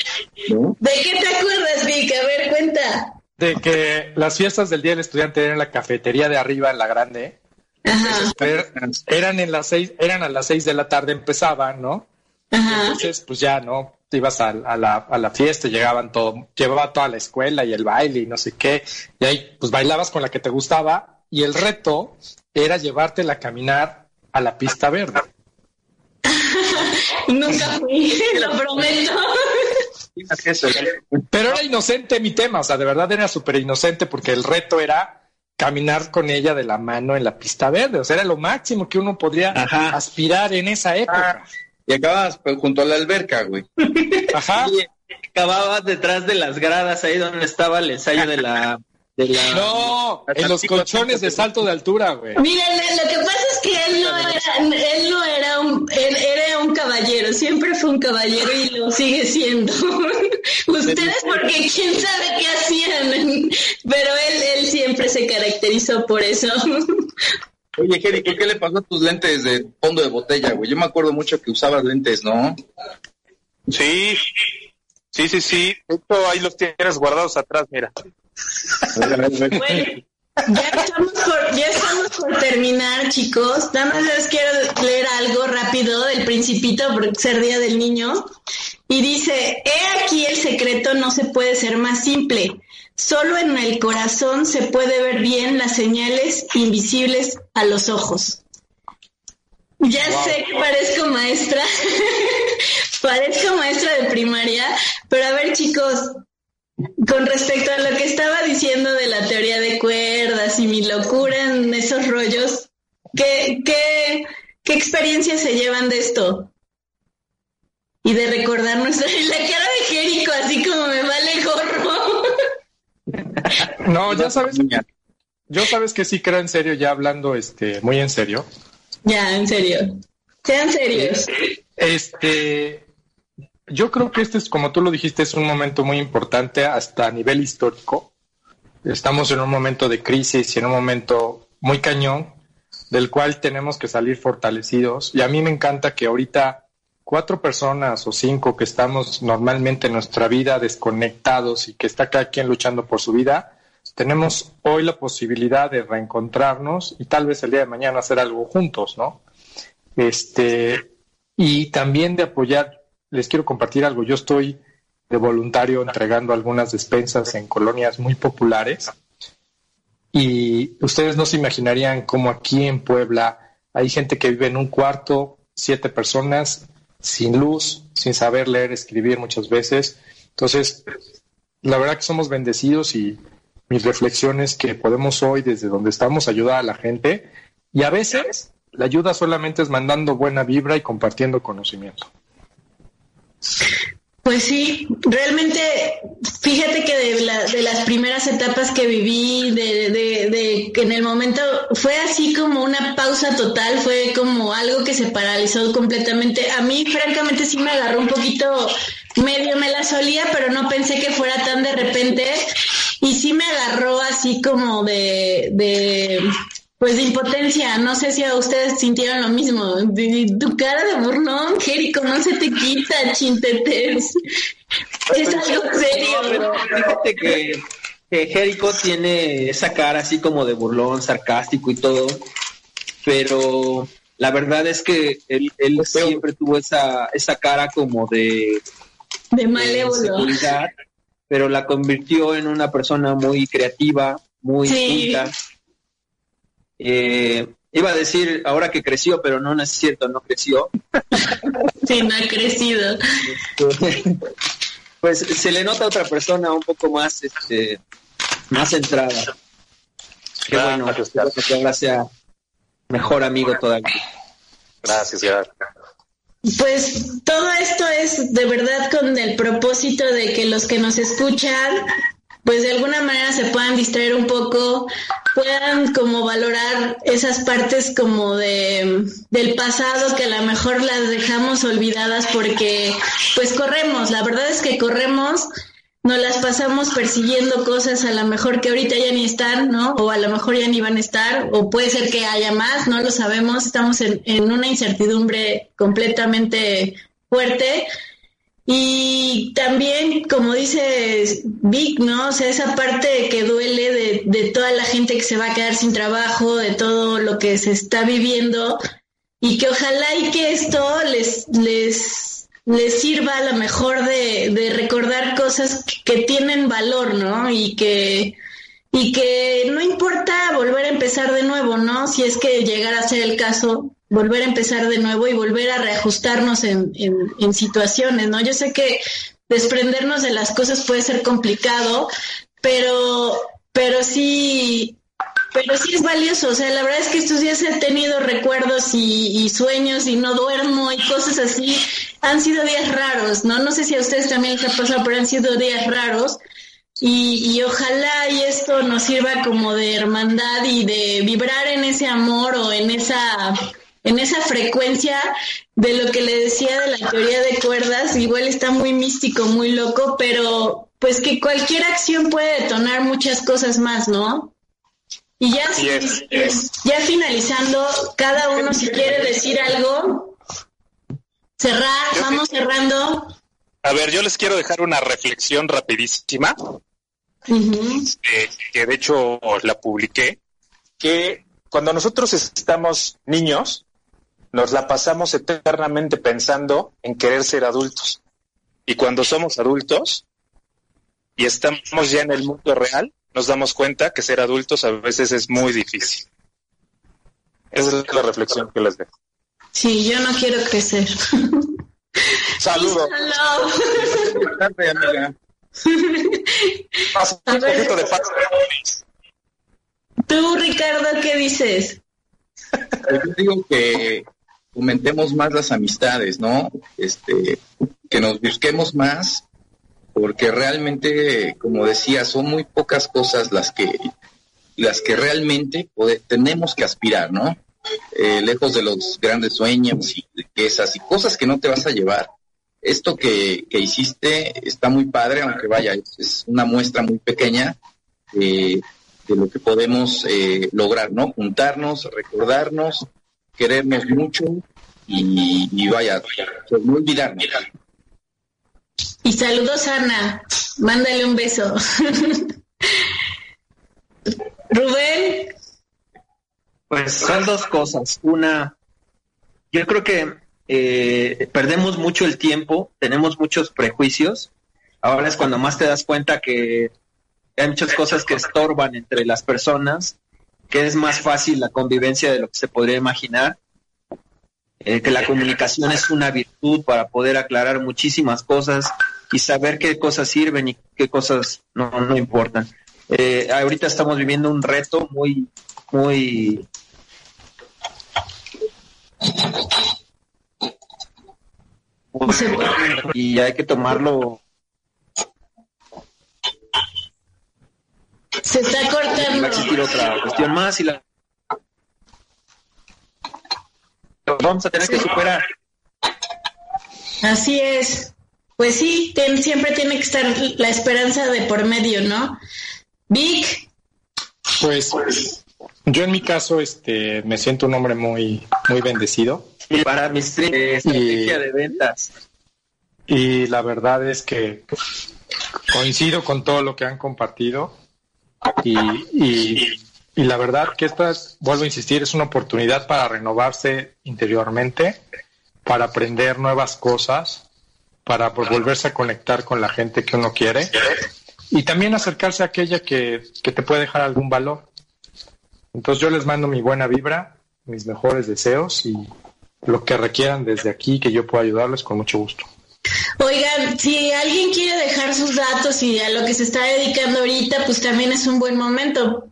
¿no? ¿De qué te acuerdas, Vic? A ver, cuenta. De que las fiestas del Día del Estudiante eran en la cafetería de arriba, en la grande. Er- Eran en las seis, eran a las seis de la tarde empezaban, ¿no? ajá. Entonces, pues ya, ¿no? Te ibas a, a la, a la fiesta, llegaban todo, llevaba toda la escuela y el baile y no sé qué, y ahí pues bailabas con la que te gustaba, y el reto era llevártela a caminar a la pista verde. Nunca fui, lo prometo. Imagínate eso, ¿no? Pero era inocente mi tema, o sea, de verdad era súper inocente porque el reto era caminar con ella de la mano en la pista verde, o sea, era lo máximo que uno podría Ajá. aspirar en esa época. Y acababas pues, junto a la alberca, güey. Ajá. Y acababas detrás de las gradas, ahí donde estaba el ensayo de la... De la No, en los colchones de salto de altura, güey. Miren, lo que pasa es que él no era, él no era un, él era un caballero, siempre fue un caballero y lo sigue siendo. Ustedes porque quién sabe qué hacían, pero él, él siempre se caracterizó por eso. Oye, Jerico, ¿qué le pasó a tus lentes de fondo de botella, güey? Yo me acuerdo mucho que usabas lentes, ¿no? Sí, sí, sí, sí. De hecho, ahí los tienes guardados atrás, mira. Bueno, ya estamos por, ya estamos por terminar, chicos. Nada más les quiero leer algo rápido del Principito por ser Día del Niño. Y dice, he aquí el secreto no se puede ser más simple. Solo en el corazón se puede ver bien las señales invisibles a los ojos. Ya sé que parezco maestra, parezco maestra de primaria, pero a ver chicos, con respecto a lo que estaba diciendo de la teoría de cuerdas y mi locura en esos rollos, ¿qué, qué, qué experiencias se llevan de esto? Y de recordar nuestra... La cara de Jerico, así como me vale gorro. No, ya sabes, yo sabes que sí creo en serio, ya hablando este, muy en serio. ya, en serio. Sean serios. Este, yo creo que este es, como tú lo dijiste, es un momento muy importante hasta a nivel histórico. Estamos en un momento de crisis y en un momento muy cañón del cual tenemos que salir fortalecidos. Y a mí me encanta que ahorita cuatro personas o cinco que estamos normalmente en nuestra vida desconectados y que está cada quien luchando por su vida, tenemos hoy la posibilidad de reencontrarnos y tal vez el día de mañana hacer algo juntos, ¿no? Este, y también de apoyar, les quiero compartir algo, yo estoy de voluntario entregando algunas despensas en colonias muy populares y ustedes no se imaginarían cómo aquí en Puebla hay gente que vive en un cuarto, siete personas, sin luz, sin saber leer, escribir muchas veces. Entonces, la verdad que somos bendecidos y mis reflexiones que podemos hoy desde donde estamos ayudar a la gente y a veces la ayuda solamente es mandando buena vibra y compartiendo conocimiento. Pues sí, realmente, fíjate que de, la- de las primeras etapas que viví, de, en el momento fue así como una pausa total, fue como algo que se paralizó completamente. A mí, francamente, sí me agarró un poquito, medio me la solía, pero no pensé que fuera tan de repente. y sí me agarró así como de, de pues de impotencia, no sé si a ustedes sintieron lo mismo. Tu cara de burlón, Jerico, no se te quita, chintetes. Es algo serio. fíjate que, que Jerico tiene esa cara así como de burlón, sarcástico y todo, pero la verdad es que él, él siempre tuvo esa, esa cara como de, de malévolo. pero la convirtió en una persona muy creativa, muy Sí. culta. Eh, iba a decir ahora que creció, pero no, no es cierto, no creció. Sí, no ha crecido. pues se le nota a otra persona un poco más, este, más centrada. Qué Ah, bueno, gracias, espero que ahora sea mejor amigo todavía. Gracias, Gerardo. Pues todo esto es de verdad con el propósito de que los que nos escuchan, pues de alguna manera se puedan distraer un poco, puedan como valorar esas partes como de del pasado que a lo mejor las dejamos olvidadas porque pues corremos, la verdad es que corremos, nos las pasamos persiguiendo cosas a lo mejor que ahorita ya ni están, ¿no? O a lo mejor ya ni van a estar, o puede ser que haya más, no lo sabemos, estamos en, en una incertidumbre completamente fuerte. Y también, como dice Vic, ¿no? O sea, esa parte que duele de, de toda la gente que se va a quedar sin trabajo, de todo lo que se está viviendo, y que ojalá y que esto les, les, les sirva a lo mejor de, de recordar cosas que tienen valor, ¿no? Y que, y que no importa volver a empezar de nuevo, ¿no? Si es que llegara a ser el caso, volver a empezar de nuevo y volver a reajustarnos en, en, situaciones, ¿no? Yo sé que desprendernos de las cosas puede ser complicado, pero, pero sí, pero sí es valioso. O sea, la verdad es que estos días he tenido recuerdos y, y sueños y no duermo y cosas así. Han sido días raros, ¿no? No sé si a ustedes también les ha pasado, pero han sido días raros. Y, y, ojalá y esto nos sirva como de hermandad y de vibrar en ese amor o en esa en esa frecuencia de lo que le decía de la teoría de cuerdas, igual está muy místico, muy loco, pero pues que cualquier acción puede detonar muchas cosas más, ¿no? Y ya, ya finalizando, cada uno si quiere decir algo, cerrar, vamos cerrando. A ver, yo les quiero dejar una reflexión rapidísima, eh, que de hecho la publiqué, que cuando nosotros estamos niños, nos la pasamos eternamente pensando en querer ser adultos. Y cuando somos adultos y estamos ya en el mundo real, nos damos cuenta que ser adultos a veces es muy difícil. Esa es la reflexión que les dejo. Sí, yo no quiero crecer. Saludos. Hello. tarde, amiga. Pasa un poquito de paz. Tú, Ricardo, ¿qué dices? Yo digo que fomentemos más las amistades, ¿no? Este, que nos busquemos más, porque realmente, como decía, son muy pocas cosas las que las que realmente tenemos que aspirar, ¿no? Eh, lejos de los grandes sueños y riquezas y cosas que no te vas a llevar. Esto que, que hiciste está muy padre, aunque vaya, es, una muestra muy pequeña de lo que podemos eh, lograr, ¿no? Juntarnos, recordarnos, querernos mucho y, y vaya, pues no olvidarnos. Y saludos, Ana. Mándale un beso. Rubén, Pues son dos cosas. Una, yo creo que eh, perdemos mucho el tiempo, tenemos muchos prejuicios. Ahora es cuando más te das cuenta que hay muchas cosas que estorban entre las personas, que es más fácil la convivencia de lo que se podría imaginar, eh, que la comunicación es una virtud para poder aclarar muchísimas cosas y saber qué cosas sirven y qué cosas no, no importan. Eh, ahorita estamos viviendo un reto muy, muy y hay que tomarlo se está va a cortando. existir otra cuestión más y la vamos a tener que superar Así es. Pues sí, ten- siempre tiene que estar la esperanza de por medio, ¿no? Vic. Pues, yo en mi caso, este, me siento un hombre muy, muy bendecido. Y para mi estrategia de ventas. Y la verdad es que coincido con todo lo que han compartido. Y, y, y la verdad que esta, vuelvo a insistir, es una oportunidad para renovarse interiormente, para aprender nuevas cosas, para volverse a conectar con la gente que uno quiere y también acercarse a aquella que, que te puede dejar algún valor. Entonces yo les mando mi buena vibra, mis mejores deseos y lo que requieran desde aquí que yo pueda ayudarles con mucho gusto. Oigan, si alguien quiere dejar sus datos y a lo que se está dedicando ahorita, pues también es un buen momento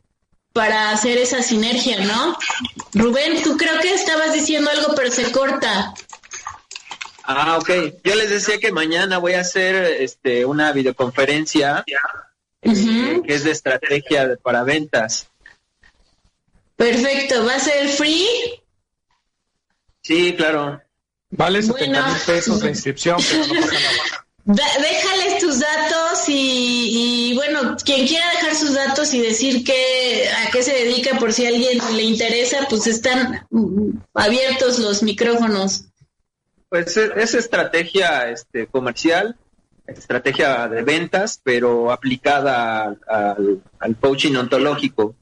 para hacer esa sinergia, ¿no? Rubén, tú creo que estabas diciendo algo, pero se corta. Ah, ok. Yo les decía que mañana voy a hacer este, una videoconferencia eh, que es de estrategia para ventas. Perfecto. ¿Va a ser free? Sí, claro. Vale 70 mil pesos la inscripción, pero no pasa nada. déjales tus datos y, y, bueno, quien quiera dejar sus datos y decir que, a qué se dedica por si a alguien le interesa, pues están abiertos los micrófonos. Pues es, estrategia este, comercial, estrategia de ventas, pero aplicada al, al coaching ontológico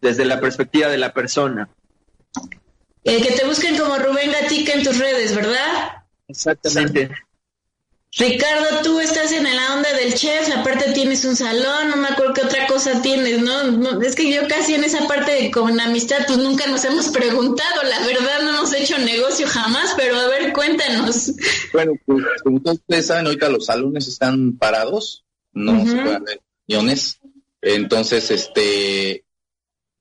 desde la perspectiva de la persona. El que te busquen como Rubén Gatica en tus redes, ¿verdad? Exactamente. Ricardo, tú estás en la onda del chef, aparte tienes un salón, no me acuerdo qué otra cosa tienes, ¿no? es que yo casi en esa parte de, con amistad, pues nunca nos hemos preguntado, la verdad no hemos hecho negocio jamás, pero a ver, cuéntanos. Bueno, pues como ustedes saben, ahorita los salones están parados, no se pueden hacer reuniones, entonces, este,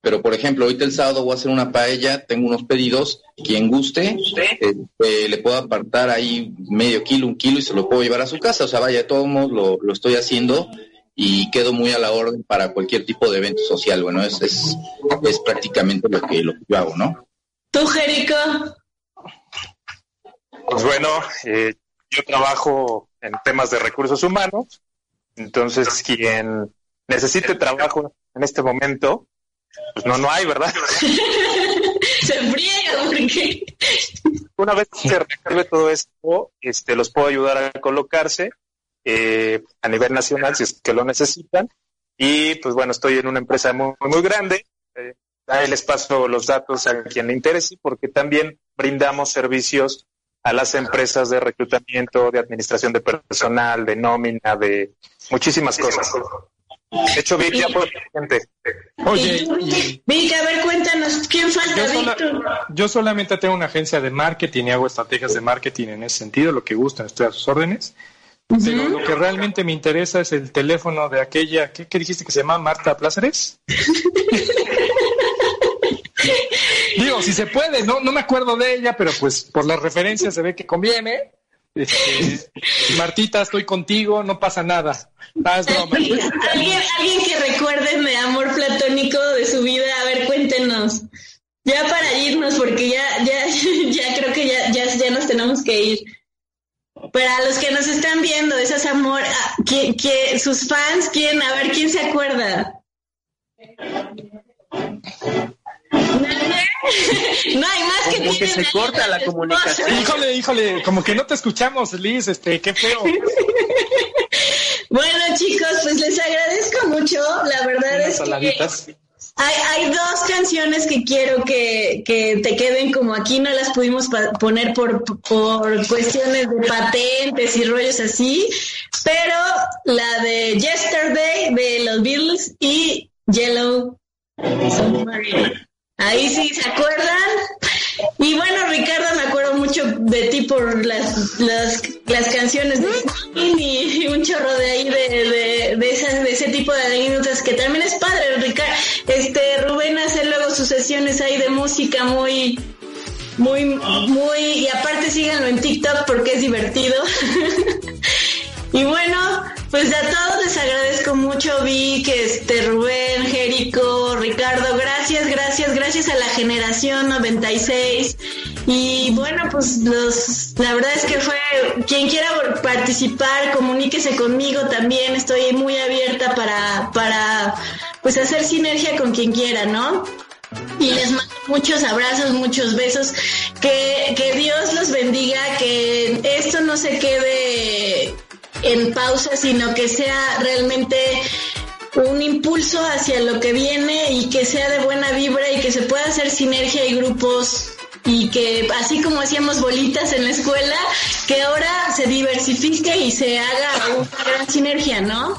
pero, por ejemplo, ahorita el sábado voy a hacer una paella, tengo unos pedidos, quien guste, eh, eh, le puedo apartar ahí medio kilo, un kilo y se lo puedo llevar a su casa. O sea, vaya, de todos modos lo, lo estoy haciendo y quedo muy a la orden para cualquier tipo de evento social. Bueno, es, es, es prácticamente lo que, lo que yo hago, ¿no? ¿Tú, Jerico? Pues bueno, eh, yo trabajo en temas de recursos humanos, entonces quien necesite trabajo en este momento, pues no, no hay, ¿verdad? se friega porque... Una vez que se resuelve todo esto, este, los puedo ayudar a colocarse eh, a nivel nacional si es que lo necesitan. Y pues bueno, estoy en una empresa muy, muy grande. Eh, ahí les paso los datos a quien le interese porque también brindamos servicios a las empresas de reclutamiento, de administración de personal, de nómina, de muchísimas cosas. De hecho, Vic ya fue gente. Oye, Vic, a ver, cuéntanos, ¿quién falta, yo, sola- yo solamente tengo una agencia de marketing y hago estrategias de marketing en ese sentido, lo que gustan, estoy a sus órdenes. Pero lo que realmente me interesa es el teléfono de aquella, ¿qué, qué dijiste que se llama Marta Pláceres? Digo, si se puede, no, no me acuerdo de ella, pero pues por las referencias se ve que conviene. Este, Martita, estoy contigo, no pasa nada. Ah. ¿Alguien, que recuerde de amor platónico de su vida, a ver, cuéntenos. Ya para irnos, porque ya, ya, ya creo que ya, ya, ya nos tenemos que ir. Para los que nos están viendo, esas amor, ah, que, que sus fans, ¿quién? A ver, ¿quién se acuerda? No hay más que Como que se corta la comunicación. Híjole, híjole, como que no te escuchamos, Liz, este, qué feo. Bueno, chicos, pues les agradezco mucho. La verdad Unas es que hay, hay dos canciones que quiero que, que te queden como aquí no las pudimos poner por, por cuestiones de patentes y rollos así, pero la de Yesterday de los Beatles y Yellow Submarine. Ahí sí, ¿se acuerdan? Y bueno, Ricardo, me acuerdo mucho de ti por las, las, las canciones de Queen y un chorro de ahí de, de, de, de ese tipo de anécdotas que también es padre, Ricardo. Este, Rubén hace luego sus sesiones ahí de música muy, muy, muy, y aparte síganlo en TikTok porque es divertido. y bueno, pues a todos les agradezco mucho, Vic, este, Rubén, Jerico, Ricardo, gracias, gracias, gracias a la generación 96. Y bueno, pues los, la verdad es que fue, quien quiera participar, comuníquese conmigo también, estoy muy abierta para, para, pues hacer sinergia con quien quiera, ¿no? Y les mando muchos abrazos, muchos besos. Que, que Dios los bendiga, que esto no se quede en pausa, sino que sea realmente un impulso hacia lo que viene y que sea de buena vibra y que se pueda hacer sinergia y grupos y que así como hacíamos bolitas en la escuela, que ahora se diversifique y se haga una gran sinergia, ¿no?